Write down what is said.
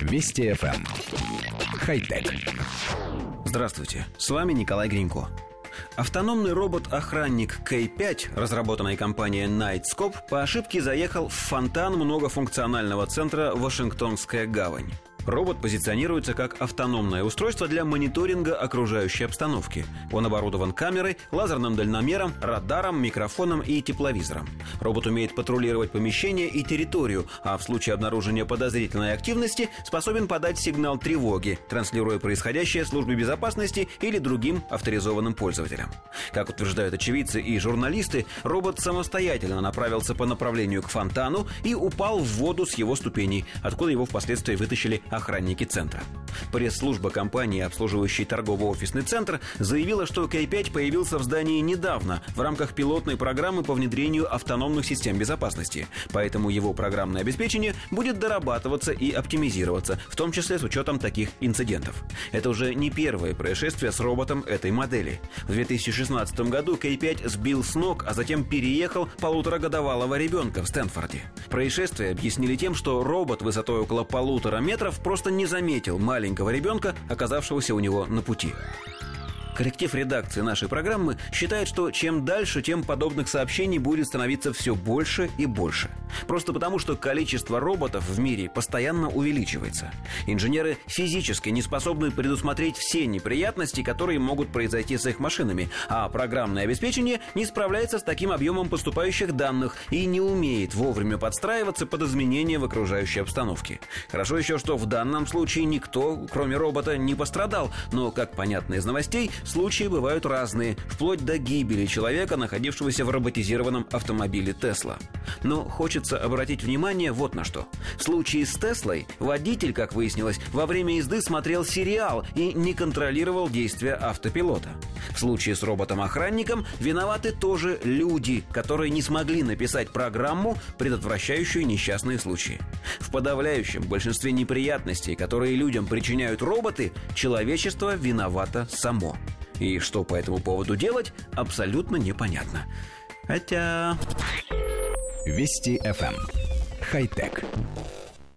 Вести FM. Эм. Хай-тек. Здравствуйте, с вами Николай Гринько. Автономный робот-охранник K5, разработанной компанией Nightscope, по ошибке заехал в фонтан многофункционального центра «Вашингтонская гавань». Робот позиционируется как автономное устройство для мониторинга окружающей обстановки. Он оборудован камерой, лазерным дальномером, радаром, микрофоном и тепловизором. Робот умеет патрулировать помещение и территорию, а в случае обнаружения подозрительной активности способен подать сигнал тревоги, транслируя происходящее службе безопасности или другим авторизованным пользователям. Как утверждают очевидцы и журналисты, робот самостоятельно направился по направлению к фонтану и упал в воду с его ступеней, откуда его впоследствии вытащили охранники центра. Пресс-служба компании, обслуживающей торгово-офисный центр, заявила, что K5 появился в здании недавно в рамках пилотной программы по внедрению автономных систем безопасности, поэтому его программное обеспечение будет дорабатываться и оптимизироваться, в том числе с учетом таких инцидентов. Это уже не первое происшествие с роботом этой модели. В 2016 году K5 сбил с ног, а затем переехал полуторагодовалого ребенка в Стэнфорде. Происшествие объяснили тем, что робот высотой около полутора метров просто не заметил маленького ребенка, оказавшегося у него на пути. Коллектив редакции нашей программы считает, что чем дальше, тем подобных сообщений будет становиться все больше и больше. Просто потому, что количество роботов в мире постоянно увеличивается. Инженеры физически не способны предусмотреть все неприятности, которые могут произойти с их машинами, а программное обеспечение не справляется с таким объемом поступающих данных и не умеет вовремя подстраиваться под изменения в окружающей обстановке. Хорошо еще, что в данном случае никто, кроме робота, не пострадал, но, как понятно из новостей, Случаи бывают разные, вплоть до гибели человека, находившегося в роботизированном автомобиле Тесла. Но хочется обратить внимание вот на что. В случае с Теслой водитель, как выяснилось, во время езды смотрел сериал и не контролировал действия автопилота. В случае с роботом-охранником виноваты тоже люди, которые не смогли написать программу, предотвращающую несчастные случаи. В подавляющем большинстве неприятностей, которые людям причиняют роботы, человечество виновато само. И что по этому поводу делать, абсолютно непонятно. Хотя... Вести FM. Эм. Хай-тек.